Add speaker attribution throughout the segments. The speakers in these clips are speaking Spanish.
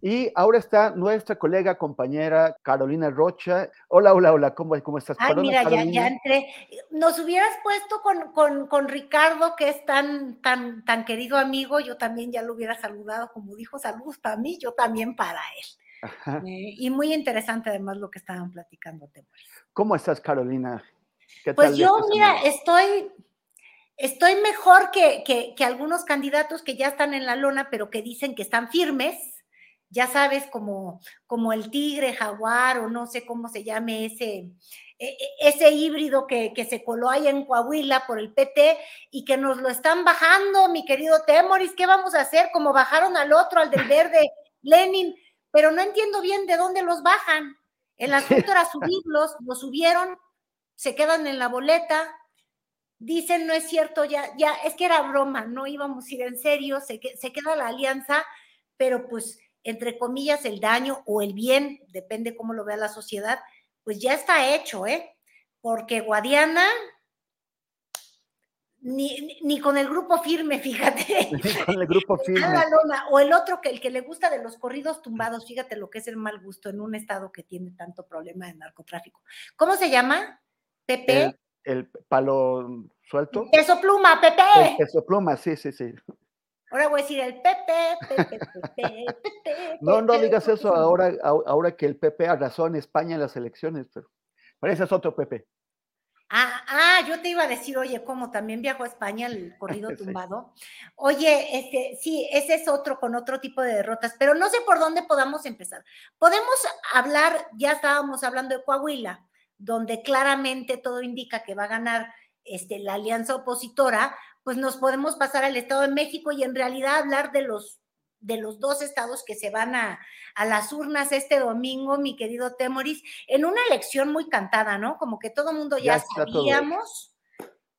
Speaker 1: Y ahora está nuestra colega, compañera Carolina Rocha. Hola, hola, hola, ¿cómo, cómo estás?
Speaker 2: Ay,
Speaker 1: Perdona,
Speaker 2: mira, ya, ya entré. Nos hubieras puesto con, con, con Ricardo, que es tan, tan, tan querido amigo, yo también ya lo hubiera saludado, como dijo, saludos para mí, yo también para él. Eh, y muy interesante además lo que estaban platicando.
Speaker 1: ¿Cómo estás, Carolina? ¿Qué
Speaker 2: Pues
Speaker 1: tal
Speaker 2: yo, mira, estoy, estoy mejor que, que, que algunos candidatos que ya están en la lona, pero que dicen que están firmes. Ya sabes, como, como el tigre, jaguar, o no sé cómo se llame ese, e- e- ese híbrido que, que se coló ahí en Coahuila por el PT y que nos lo están bajando, mi querido Temoris. ¿Qué vamos a hacer? Como bajaron al otro, al del verde, Lenin, pero no entiendo bien de dónde los bajan. El asunto era subirlos, los subieron, se quedan en la boleta, dicen no es cierto, ya, ya, es que era broma, no íbamos a ir en serio, se, se queda la alianza, pero pues entre comillas el daño o el bien, depende cómo lo vea la sociedad, pues ya está hecho, ¿eh? Porque Guadiana ni, ni- con el grupo firme, fíjate.
Speaker 1: Con el grupo
Speaker 2: A
Speaker 1: firme.
Speaker 2: la lona, o el otro que el que le gusta de los corridos tumbados, fíjate lo que es el mal gusto en un estado que tiene tanto problema de narcotráfico. ¿Cómo se llama? Pepe.
Speaker 1: El, el palo suelto.
Speaker 2: Peso pluma, Pepe.
Speaker 1: El peso pluma, sí, sí, sí.
Speaker 2: Ahora voy a decir el Pepe, Pepe, Pepe, Pepe.
Speaker 1: No, no digas eso ahora, ahora que el PP arrasó en España en las elecciones, pero, pero ese es otro PP.
Speaker 2: Ah, ah, yo te iba a decir, oye, ¿cómo también viajó a España el corrido
Speaker 1: Sí.
Speaker 2: tumbado? Oye, este, sí, ese es otro con otro tipo de derrotas, pero no sé por dónde podamos empezar. Podemos hablar, ya estábamos hablando de Coahuila, donde claramente todo indica que va a ganar este, la alianza opositora, pues nos podemos pasar al Estado de México y en realidad hablar de los de los dos estados que se van a, a las urnas este domingo, mi querido Temoris, en una elección muy cantada, ¿no? Como que todo el mundo
Speaker 1: Ya
Speaker 2: sabíamos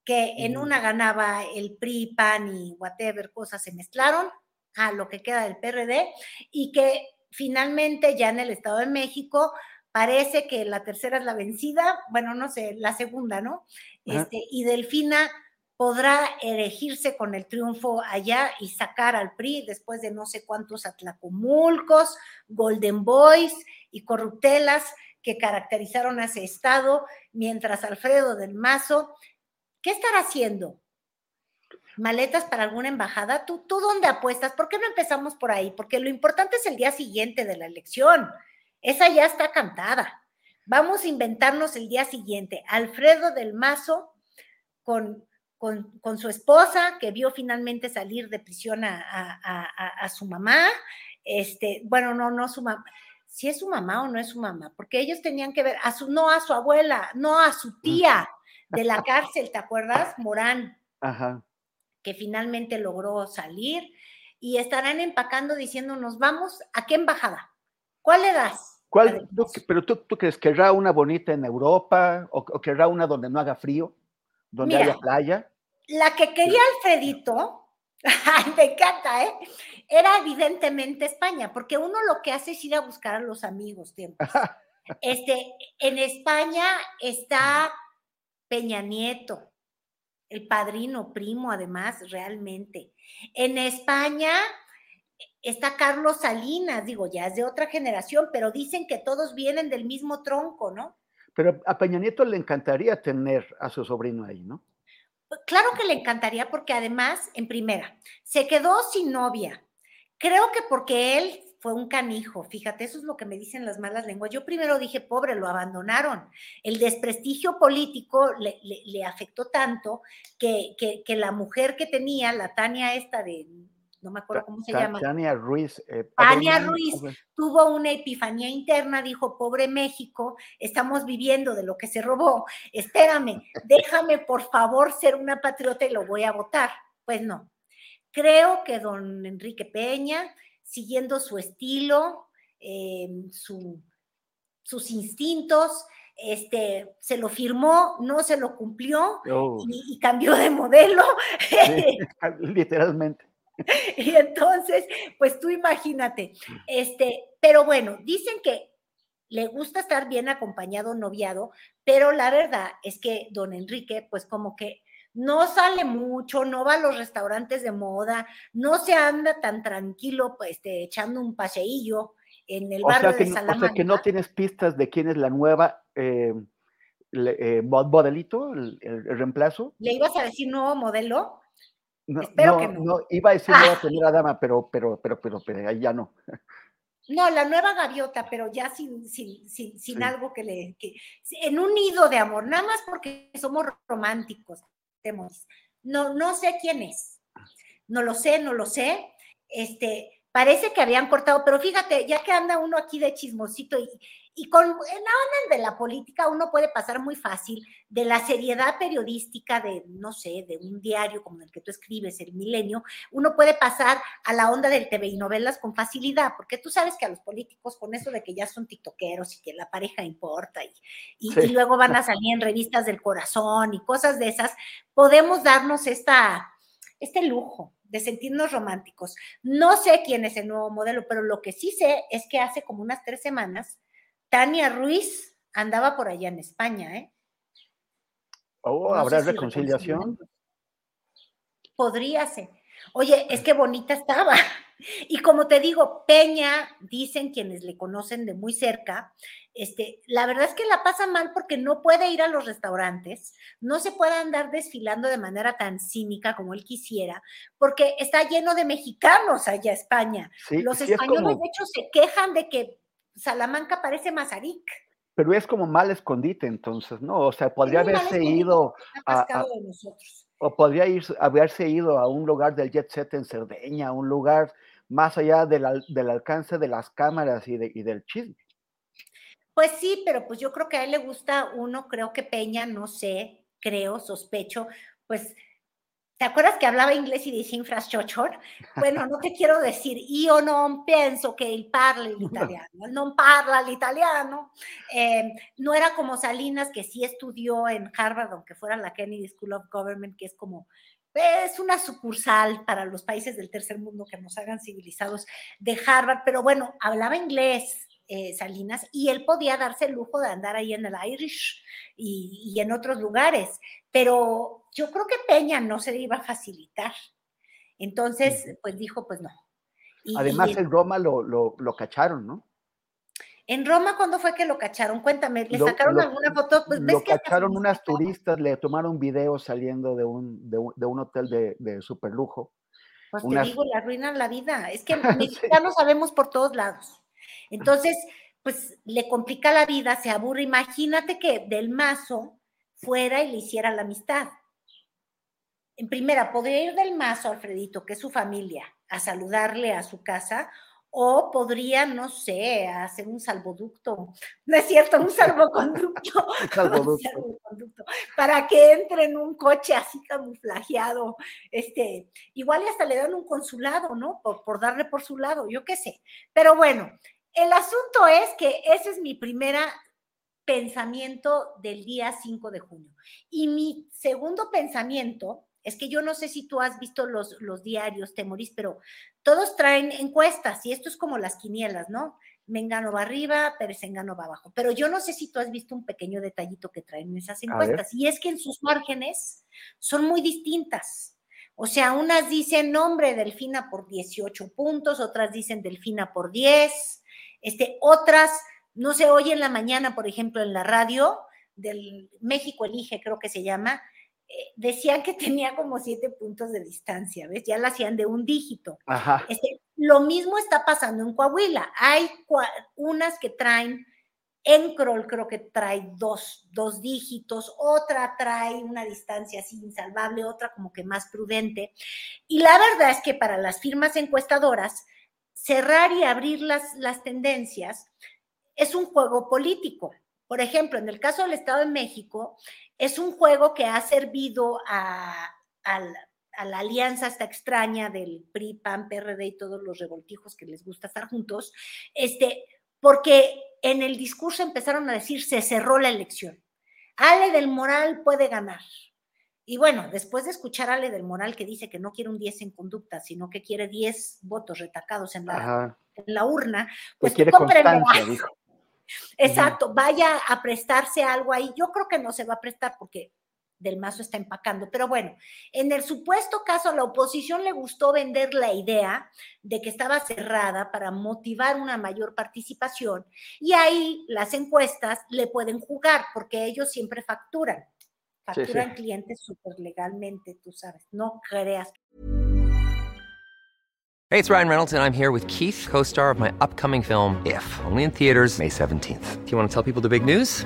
Speaker 2: que en una ganaba el PRI, PAN y whatever, cosas se mezclaron a lo que queda del PRD y que finalmente ya en el Estado de México parece que la tercera es la vencida, bueno, no sé, la segunda, ¿no? Este, y Delfina podrá erigirse con el triunfo allá y sacar al PRI después de no sé cuántos atlacomulcos, Golden Boys y corruptelas que caracterizaron a ese estado, mientras Alfredo del Mazo, ¿qué estará haciendo? ¿Maletas para alguna embajada? ¿Tú, ¿Tú dónde apuestas? ¿Por qué no empezamos por ahí? Porque lo importante es el día siguiente de la elección. Esa ya está cantada. Vamos a inventarnos el día siguiente. Alfredo del Mazo con, con, con su esposa, que vio finalmente salir de prisión a, a- a- su mamá. Este, bueno, no, no su mamá. Si es su mamá o no es su mamá, porque ellos tenían que ver a su, no a su abuela, no a su tía de la cárcel, ¿te acuerdas? Morán
Speaker 1: Ajá.
Speaker 2: que finalmente logró salir y estarán empacando diciéndonos, vamos, ¿a qué embajada? ¿Cuál le das?
Speaker 1: ¿Cuál, tú- pero tú, tú crees, ¿querrá una bonita en Europa o, o querrá una donde no haga frío, donde
Speaker 2: Mira.
Speaker 1: haya playa?
Speaker 2: La que quería Alfredito, me encanta, ¿eh? Era evidentemente España, porque uno lo que hace es ir a buscar a los amigos. tiempos. Este, en España está Peña Nieto, el padrino primo, además, realmente. En España está Carlos Salinas, digo, ya es de otra generación, pero dicen que todos vienen del mismo tronco, ¿no?
Speaker 1: Pero a Peña Nieto le encantaría tener a su sobrino ahí, ¿no?
Speaker 2: Claro que le encantaría porque además, en primera, se quedó sin novia. Creo que porque él fue un canijo, fíjate, eso es lo que me dicen las malas lenguas. Yo primero dije, pobre, lo abandonaron. El desprestigio político le, afectó tanto que, que, la mujer que tenía, la Tania esta de, no me acuerdo cómo se llama.
Speaker 1: Tania Ruiz.
Speaker 2: Eh, Tania Ruiz tuvo una epifanía interna, dijo, pobre México, estamos viviendo de lo que se robó, espérame, déjame por favor ser una patriota y lo voy a votar. Pues no. Creo que don Enrique Peña siguiendo su estilo, em, sus instintos, este, se lo firmó, no se lo cumplió oh. y, cambió de modelo.
Speaker 1: literalmente.
Speaker 2: Y entonces, pues tú imagínate, este, pero bueno, dicen que le gusta estar bien acompañado, noviado, pero la verdad es que don Enrique, pues como que no sale mucho, no va a los restaurantes de moda, no se anda tan tranquilo, pues, este, echando un paseillo en el barrio de Salamanca. O sea
Speaker 1: que no tienes pistas de quién es la nueva eh, eh, modelito, el, reemplazo.
Speaker 2: ¿Le ibas a decir nuevo modelo?
Speaker 1: No, Espero que no. no. Iba a decir nueva primera dama, pero, pero, pero, pero, pero, ahí ya no.
Speaker 2: No, la nueva gaviota, pero ya sin, sin, sin, algo que le. Que, en un nido de amor, nada más porque somos románticos. No, no sé quién es. No lo sé, no lo sé. Este, parece que habían cortado, pero fíjate, ya que anda uno aquí de chismosito y, y con la de la política uno puede pasar muy fácil de la seriedad periodística de, no sé, de un diario como el que tú escribes, El Milenio, uno puede pasar a la onda del TV y novelas con facilidad, porque tú sabes que a los políticos con eso de que ya son tiktokeros y que la pareja importa y, y, luego van a salir en revistas del corazón y cosas de esas, podemos darnos esta, este lujo de sentirnos románticos. No sé quién es el nuevo modelo, pero lo que sí sé es que hace como unas tres semanas Tania Ruiz andaba por allá en España, ¿eh?
Speaker 1: Oh, ¿habrá reconciliación?
Speaker 2: Podría ser. Oye, es que bonita estaba. Y como te digo, Peña, dicen quienes le conocen de muy cerca, este, la verdad es que la pasa mal porque no puede ir a los restaurantes, no se puede andar desfilando de manera tan cínica como él quisiera, porque está lleno de mexicanos allá España. los españoles, de hecho, se quejan de que Salamanca parece Mazarik.
Speaker 1: Pero es como mal escondite, entonces, ¿no? O sea, podría haberse ido a, o podría ir, haberse ido a un lugar del jet set en Cerdeña, un lugar más allá del, alcance de las cámaras y, y del chisme.
Speaker 2: Pues sí, pero pues yo creo que a él le gusta uno, creo que Peña, no sé, creo, sospecho, pues ¿Te acuerdas que hablaba inglés y dice infrastructure? Bueno, no te quiero decir, yo no pienso que él parle l'italiano, no parla l'italiano. Eh, no era como Salinas, que sí estudió en Harvard, aunque fuera la Kennedy School of Government, que es como, es una sucursal para los países del tercer mundo que nos hagan civilizados de Harvard, pero bueno, hablaba inglés, eh, Salinas y él podía darse el lujo de andar ahí en el Irish y, en otros lugares, pero yo creo que Peña no se le iba a facilitar. Entonces, pues dijo, pues no.
Speaker 1: Además, en Roma lo, lo, cacharon, ¿no?
Speaker 2: En Roma, ¿cuándo fue que lo cacharon? Cuéntame, ¿le sacaron alguna foto?
Speaker 1: Pues, lo cacharon unas turistas, le tomaron videos saliendo de un, de un, hotel de, de super lujo.
Speaker 2: Pues te digo, le arruinan la vida. Es que mexicanos sabemos por todos lados. Entonces, pues le complica la vida, se aburre. Imagínate que del mazo fuera y le hiciera la amistad. En primera, podría ir del mazo, Alfredito, que es su familia, a saludarle a su casa, o podría, no sé, hacer un salvoducto, no es cierto, un salvoconducto, un salvoconducto para que entre en un coche así camuflajeado, este, igual y hasta le dan un consulado, ¿no? Por, por darle por su lado, yo qué sé. Pero bueno, el asunto es que ese es mi primer pensamiento del día 5 de junio. Y mi segundo pensamiento es que yo no sé si tú has visto los, los diarios, Temoris, pero todos traen encuestas y esto es como las quinielas, ¿no? Mengano va arriba, Pérez Engano va abajo. Pero yo no sé si tú has visto un pequeño detallito que traen esas encuestas y es que en sus márgenes son muy distintas. O sea, unas dicen nombre Delfina por 18 puntos, otras dicen Delfina por 10, este, otras, no sé, hoy en la mañana, por ejemplo, en la radio del México Elige, creo que se llama, eh, decían que tenía como siete puntos de distancia, ¿ves? Ya la hacían de un dígito. Este, lo mismo está pasando en Coahuila. Hay unas que traen Encrol creo que trae dos, dos dígitos, otra trae una distancia así insalvable, otra como que más prudente. Y la verdad es que para las firmas encuestadoras, cerrar y abrir las, las tendencias es un juego político. Por ejemplo, en el caso del Estado de México, es un juego que ha servido a, a la alianza esta extraña del PRI, PAN, PRD y todos los revoltijos que les gusta estar juntos, este, porque en el discurso empezaron a decir se cerró la elección. Ale del Moral puede ganar. Y bueno, después de escuchar a Ale del Moral que dice que no quiere un 10 en conducta, sino que quiere 10 votos retacados en la, en la urna, pues
Speaker 1: quiere constancia, dijo.
Speaker 2: Exacto, vaya a prestarse algo ahí. Yo creo que no se va a prestar porque del Mazo está empacando. Pero bueno, en el supuesto caso, a la oposición le gustó vender la idea de que estaba cerrada para motivar una mayor participación y ahí las encuestas le pueden jugar porque ellos siempre facturan. Facturan clientes súper legalmente, tú sabes, no creas.
Speaker 3: Hey, it's Ryan Reynolds and I'm here with Keith, co-star of my upcoming film If, only in theaters May 17th. Do you want to tell people the big news?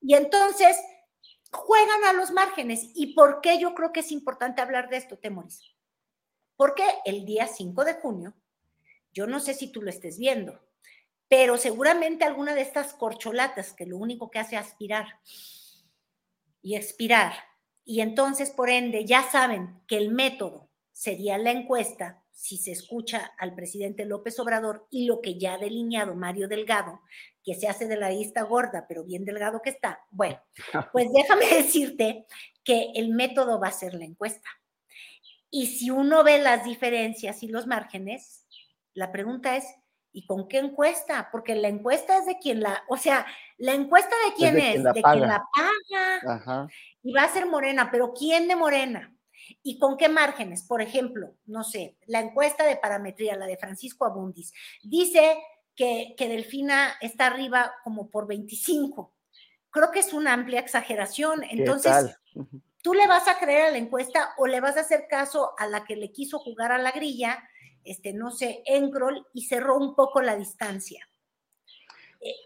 Speaker 2: Y entonces juegan a los márgenes. ¿Y por qué yo creo que es importante hablar de esto, Temoris? Porque el día 5 de junio, yo no sé si tú lo estés viendo, pero seguramente alguna de estas corcholatas que lo único que hace es aspirar y expirar, y entonces por ende ya saben que el método sería la encuesta si se escucha al presidente López Obrador y lo que ya ha delineado Mario Delgado, que se hace de la lista gorda, pero bien delgado que está. Bueno, pues déjame decirte que el método va a ser la encuesta. Y si uno ve las diferencias y los márgenes, la pregunta es, ¿y con qué encuesta? Porque la encuesta es de quien la, o sea, la encuesta de quién es, de, quien la paga. Y va a ser Morena, pero ¿quién de Morena? ¿Y con qué márgenes? Por ejemplo, no sé, la encuesta de parametría, la de Francisco Abundis, dice que, Delfina está arriba como por 25. Creo que es una amplia exageración. Entonces, ¿tú le vas a creer a la encuesta o le vas a hacer caso a la que le quiso jugar a la grilla, este, no sé, Encrol, y cerró un poco la distancia?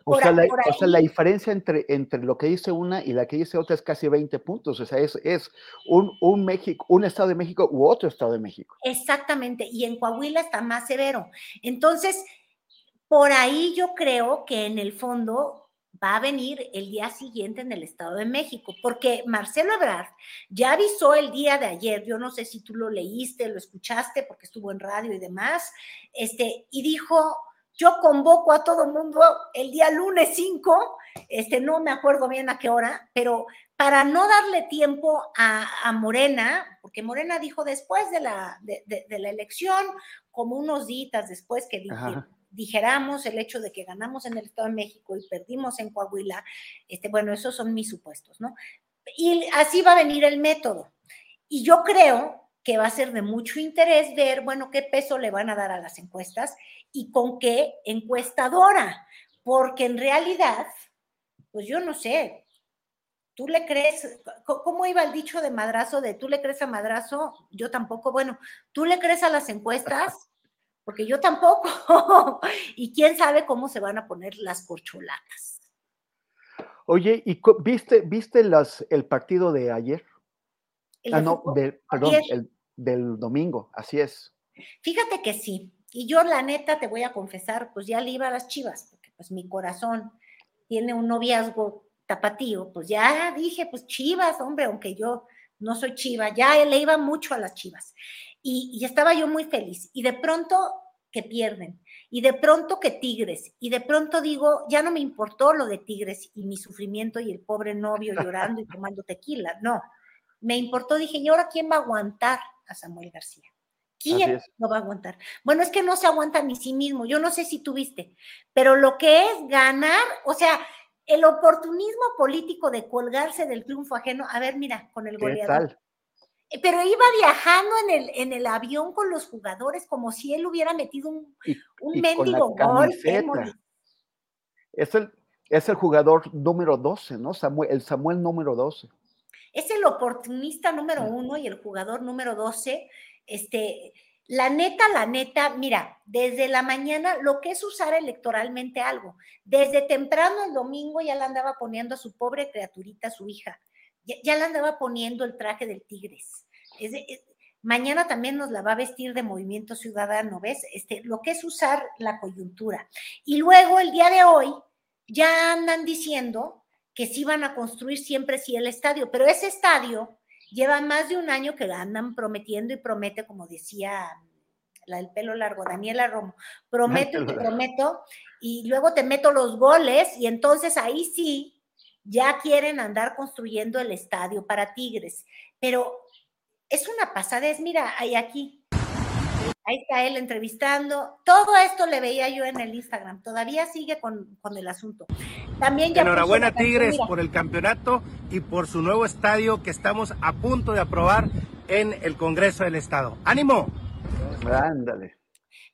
Speaker 1: O, sea, la, diferencia entre, entre lo que dice una y la que dice otra es casi 20 puntos. O sea, es, es un, un, México, un Estado de México u otro Estado de México.
Speaker 2: Exactamente. Y en Coahuila está más severo. Entonces, por ahí yo creo que en el fondo va a venir el día siguiente en el Estado de México, porque Marcelo Ebrard ya avisó el día de ayer, yo no sé si tú lo leíste, lo escuchaste, porque estuvo en radio y demás, este, y dijo, yo convoco a todo el mundo el día lunes 5, este, no me acuerdo bien a qué hora, pero para no darle tiempo a, Morena, porque Morena dijo después de la, de, la elección, como unos días después que dijéramos el hecho de que ganamos en el Estado de México y perdimos en Coahuila, este, bueno, esos son mis supuestos, ¿no? Y así va a venir el método. Y yo creo que va a ser de mucho interés ver, bueno, qué peso le van a dar a las encuestas y con qué encuestadora, porque en realidad, pues yo no sé, ¿Tú le crees? ¿Cómo iba el dicho de madrazo de tú le crees a madrazo? Yo tampoco. Bueno, ¿tú le crees a las encuestas? Porque yo tampoco. y quién sabe cómo se van a poner las corcholatas.
Speaker 1: Oye, ¿y viste, viste las, el partido de ayer? ah, no, perdón, el del domingo, así es.
Speaker 2: Fíjate que sí. Y yo, la neta, te voy a confesar, pues ya le iba a las chivas, porque pues mi corazón tiene un noviazgo tapatío, pues ya dije, pues chivas, hombre, aunque yo no soy chiva, ya le iba mucho a las chivas. Y, y estaba yo muy feliz. Y de pronto que pierden, y de pronto que Tigres, y de pronto digo, ya no me importó lo de Tigres y mi sufrimiento y el pobre novio llorando y tomando tequila, no, me importó, dije, ¿y ahora quién va a aguantar a Samuel García? ¿Quién lo va a aguantar? Bueno, es que no se aguanta ni sí mismo, yo no sé si tuviste, pero lo que es ganar, o sea, el oportunismo político de colgarse del triunfo ajeno, a ver, mira, con el goleador. Eh, pero iba viajando en el, en el avión con los jugadores como si él hubiera metido un, un mendigo gol.
Speaker 1: Es el, es el jugador número 12, ¿no? Samuel, el Samuel número 12
Speaker 2: es el oportunista número uno y el jugador número 12. Este, la neta, la neta, mira, desde la mañana lo que es usar electoralmente algo. Desde temprano el domingo ya la andaba poniendo a su pobre criaturita, su hija. Ya, la andaba poniendo el traje del Tigres. mañana también nos la va a vestir de Movimiento Ciudadano, ¿ves? Este, lo que es usar la coyuntura. Y luego el día de hoy ya andan diciendo que sí van a construir siempre sí el estadio, pero ese estadio lleva más de un año que andan prometiendo y promete, como decía la del pelo largo, Daniela Romo, prometo y te prometo, y luego te meto los goles, y entonces ahí sí ya quieren andar construyendo el estadio para Tigres. Pero es una pasadez, mira, hay aquí, Ahí está él entrevistando. Todo esto le veía yo en el Instagram. Todavía sigue con, el asunto. También ya
Speaker 4: Enhorabuena Tigres por el campeonato y por su nuevo estadio que estamos a punto de aprobar en el Congreso del Estado. ¡Ánimo!
Speaker 1: Ándale.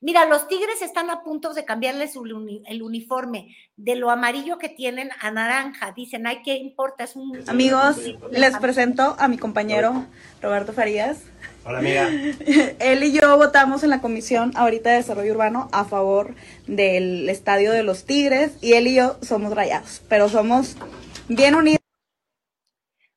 Speaker 2: Mira, los Tigres están a punto de cambiarles el uniforme de lo amarillo que tienen a naranja. Dicen, ay, ¿qué importa? Es un...
Speaker 5: Amigos, les presento a mi compañero Roberto Farías.
Speaker 4: Hola, amiga.
Speaker 5: Él y yo votamos en la Comisión ahorita de Desarrollo Urbano a favor del Estadio de los Tigres y él y yo somos rayados, pero somos bien unidos.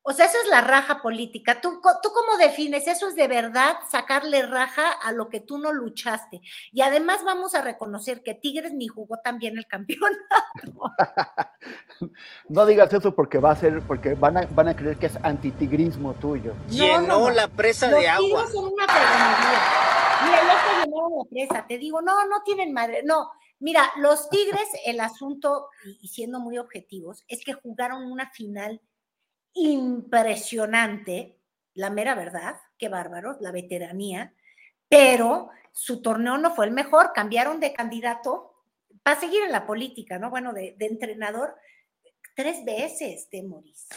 Speaker 2: O sea, esa es la raja política. ¿Tú, ¿Tú cómo defines? Eso es de verdad sacarle raja a lo que tú no luchaste. Y además vamos a reconocer que Tigres ni jugó tan bien el campeonato.
Speaker 1: no digas eso porque va a ser, porque van a, van a creer que es antitigrismo tuyo.
Speaker 4: Llenó la presa de agua.
Speaker 2: Tigres son una Mira, ya llenaron la presa. Te digo, no, no tienen madre. No, mira, los Tigres, el asunto, y siendo muy objetivos, es que jugaron una final impresionante, la mera verdad, qué bárbaros, la veteranía, pero su torneo no fue el mejor, cambiaron de candidato para seguir en la política, ¿no? Bueno, de, entrenador tres veces de Moris.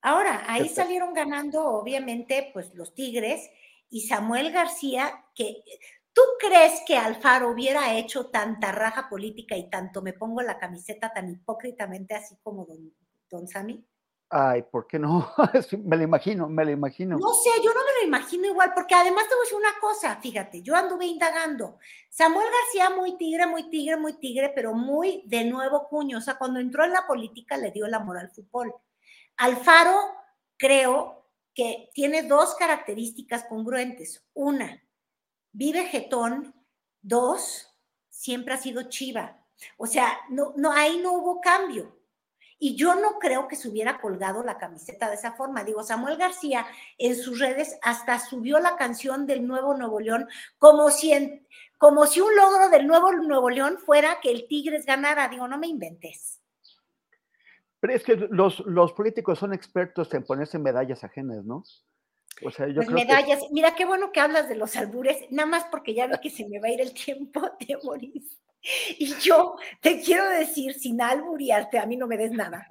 Speaker 2: Ahora, ahí salieron ganando, obviamente, pues los Tigres y Samuel García, que ¿Tú crees que Alfaro hubiera hecho tanta raja política y tanto me pongo la camiseta tan hipócritamente así como don, don Sami?
Speaker 1: Ay, ¿por qué no? me lo imagino, me lo imagino.
Speaker 2: No sé, yo no me lo imagino igual, porque además te voy decir una cosa, fíjate, yo anduve indagando. Samuel García, muy tigre, muy tigre, muy tigre, pero muy de nuevo cuño. O sea, cuando entró en la política le dio el amor al fútbol. Alfaro, creo que tiene dos características congruentes. Una, vive jetón. Dos, siempre ha sido chiva. O sea, no, no, ahí no hubo cambio. Y yo no creo que se hubiera colgado la camiseta de esa forma. Digo, Samuel García en sus redes hasta subió la canción del Nuevo Nuevo León como si, como si un logro del Nuevo Nuevo León fuera que el Tigres ganara. Digo, no me inventes.
Speaker 1: Pero es que los, los políticos son expertos en ponerse medallas ajenas, ¿no?
Speaker 2: O sea, yo pues medallas. Mira, qué bueno que hablas de los albures, nada más porque ya veo que se me va a ir el tiempo de morir. Y yo te quiero decir, sin alburiarte, a mí no me des nada,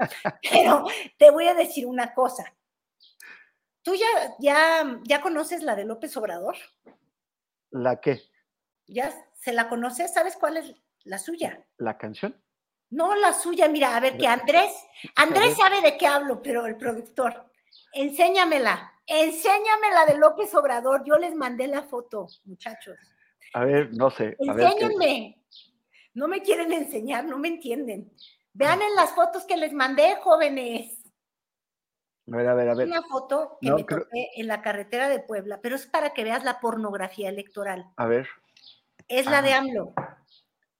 Speaker 2: pero te voy a decir una cosa. ¿Tú ya, ya, ya conoces la de López Obrador?
Speaker 1: ¿La qué?
Speaker 2: ¿Ya se la conoces? ¿Sabes cuál es la suya?
Speaker 1: ¿La canción?
Speaker 2: No la suya, mira, a ver que Andrés, Andrés sabe de qué hablo, pero el productor, enséñamela, enséñamela de López Obrador. Yo les mandé la foto, muchachos.
Speaker 1: A ver, no sé.
Speaker 2: Enséñenme. No me quieren enseñar, no me entienden. Vean en las fotos que les mandé, jóvenes.
Speaker 1: A ver, a ver, a ver.
Speaker 2: Una foto que me toqué en la carretera de Puebla, pero es para que veas la pornografía electoral.
Speaker 1: A ver.
Speaker 2: Es la de AMLO.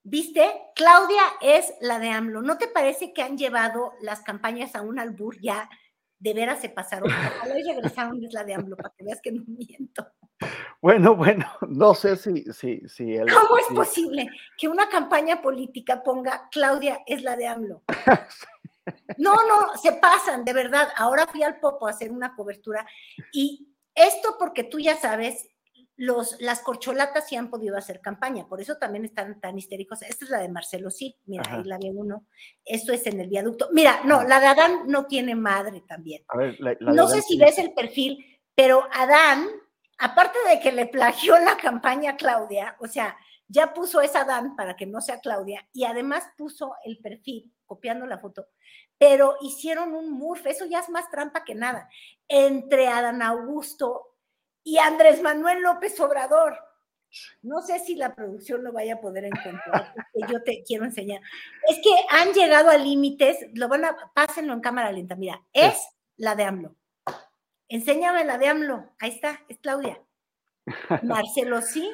Speaker 2: ¿Viste? Claudia es la de AMLO. ¿No te parece que han llevado las campañas a un albur ya? De veras se pasaron. Ojalá y regresaron es la de AMLO, para que veas que no miento.
Speaker 1: Bueno, bueno, no sé si, si, si
Speaker 2: ¿Cómo es posible que una campaña política ponga Claudia es la de AMLO? No, no, se pasan, de verdad. Ahora fui al Popo a hacer una cobertura y esto porque tú ya sabes, los, las corcholatas sí han podido hacer campaña, por eso también están tan histéricos. Esta es la de Marcelo, sí, mira, ahí la ve uno. Esto es en el viaducto. Mira, no, la de Adán no tiene madre también.
Speaker 1: A ver,
Speaker 2: no sé si ves el perfil, pero Adán, aparte de que le plagió la campaña a Claudia, o sea, ya puso esa Adán para que no sea Claudia, y además puso el perfil, copiando la foto, pero hicieron un murf, eso ya es más trampa que nada, entre Adán Augusto y Andrés Manuel López Obrador. No sé si la producción lo vaya a poder encontrar, porque yo te quiero enseñar. Es que han llegado a límites, lo van a, pásenlo en cámara lenta, mira, es la de AMLO. Enséñame la de AMLO, ahí está, es Claudia. Marcelo sí,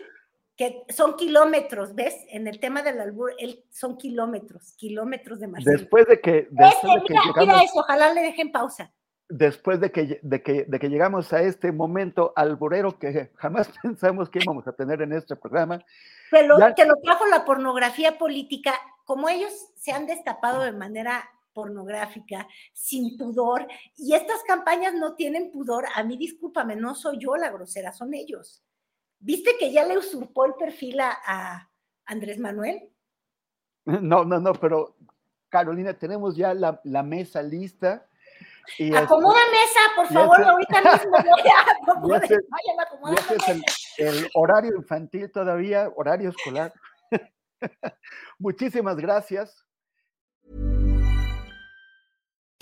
Speaker 2: que son kilómetros, ¿ves? En el tema del albur, él, son kilómetros, kilómetros de Marcelo.
Speaker 1: Después de que... Después
Speaker 2: de que mira eso, ojalá le dejen pausa
Speaker 1: después de que, de, que, de que llegamos a este momento alburero que jamás pensamos que íbamos a tener en este programa.
Speaker 2: Pero que lo trajo la pornografía política, como ellos se han destapado de manera pornográfica, sin pudor, y estas campañas no tienen pudor, a mí discúlpame, no soy yo la grosera, son ellos. ¿Viste que ya le usurpó el perfil a, Andrés Manuel?
Speaker 1: No, no, no, pero Carolina, tenemos ya la, la mesa lista
Speaker 2: Acomoda mesa, por favor, ahorita mismo voy a
Speaker 1: acomodar. el, horario infantil todavía, horario escolar. Muchísimas gracias.